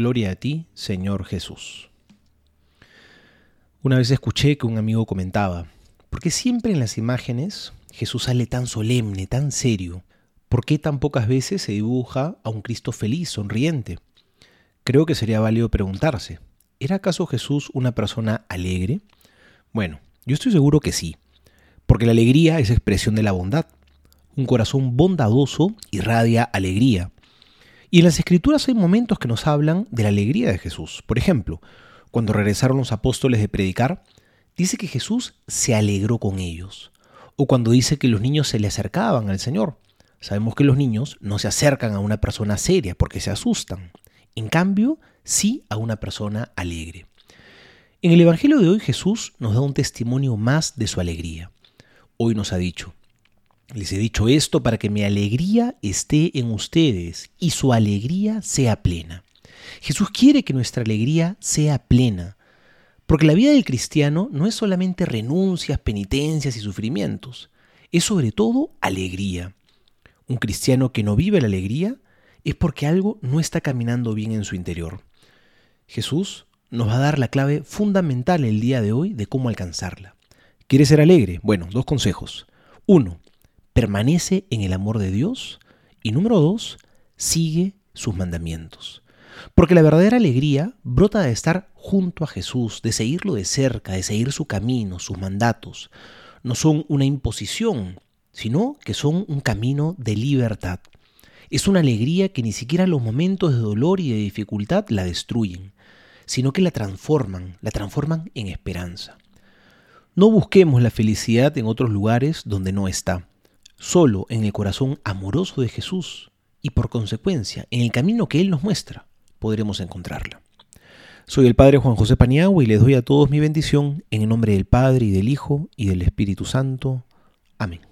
Gloria a ti, Señor Jesús. Una vez escuché que un amigo comentaba, ¿por qué siempre en las imágenes Jesús sale tan solemne, tan serio? ¿Por qué tan pocas veces se dibuja a un Cristo feliz, sonriente? Creo que sería válido preguntarse, ¿era acaso Jesús una persona alegre? Bueno, yo estoy seguro que sí, porque la alegría es expresión de la bondad. Un corazón bondadoso irradia alegría. Y en las escrituras hay momentos que nos hablan de la alegría de Jesús. Por ejemplo, cuando regresaron los apóstoles de predicar, dice que Jesús se alegró con ellos. O cuando dice que los niños se le acercaban al Señor. Sabemos que los niños no se acercan a una persona seria porque se asustan. En cambio, sí a una persona alegre. En el Evangelio de hoy Jesús nos da un testimonio más de su alegría. Hoy nos ha dicho, les he dicho esto para que mi alegría esté en ustedes y su alegría sea plena. Jesús quiere que nuestra alegría sea plena, porque la vida del cristiano no es solamente renuncias, penitencias y sufrimientos, es sobre todo alegría. Un cristiano que no vive la alegría es porque algo no está caminando bien en su interior. Jesús nos va a dar la clave fundamental el día de hoy de cómo alcanzarla. ¿Quieres ser alegre? Bueno, dos consejos. Uno, permanece en el amor de Dios y número dos, sigue sus mandamientos. Porque la verdadera alegría brota de estar junto a Jesús, de seguirlo de cerca, de seguir su camino, sus mandatos. No son una imposición, sino que son un camino de libertad. Es una alegría que ni siquiera los momentos de dolor y de dificultad la destruyen, sino que la transforman, la transforman en esperanza. No busquemos la felicidad en otros lugares donde no está solo en el corazón amoroso de Jesús y por consecuencia en el camino que Él nos muestra podremos encontrarla. Soy el Padre Juan José Paniagua y les doy a todos mi bendición en el nombre del Padre y del Hijo y del Espíritu Santo. Amén.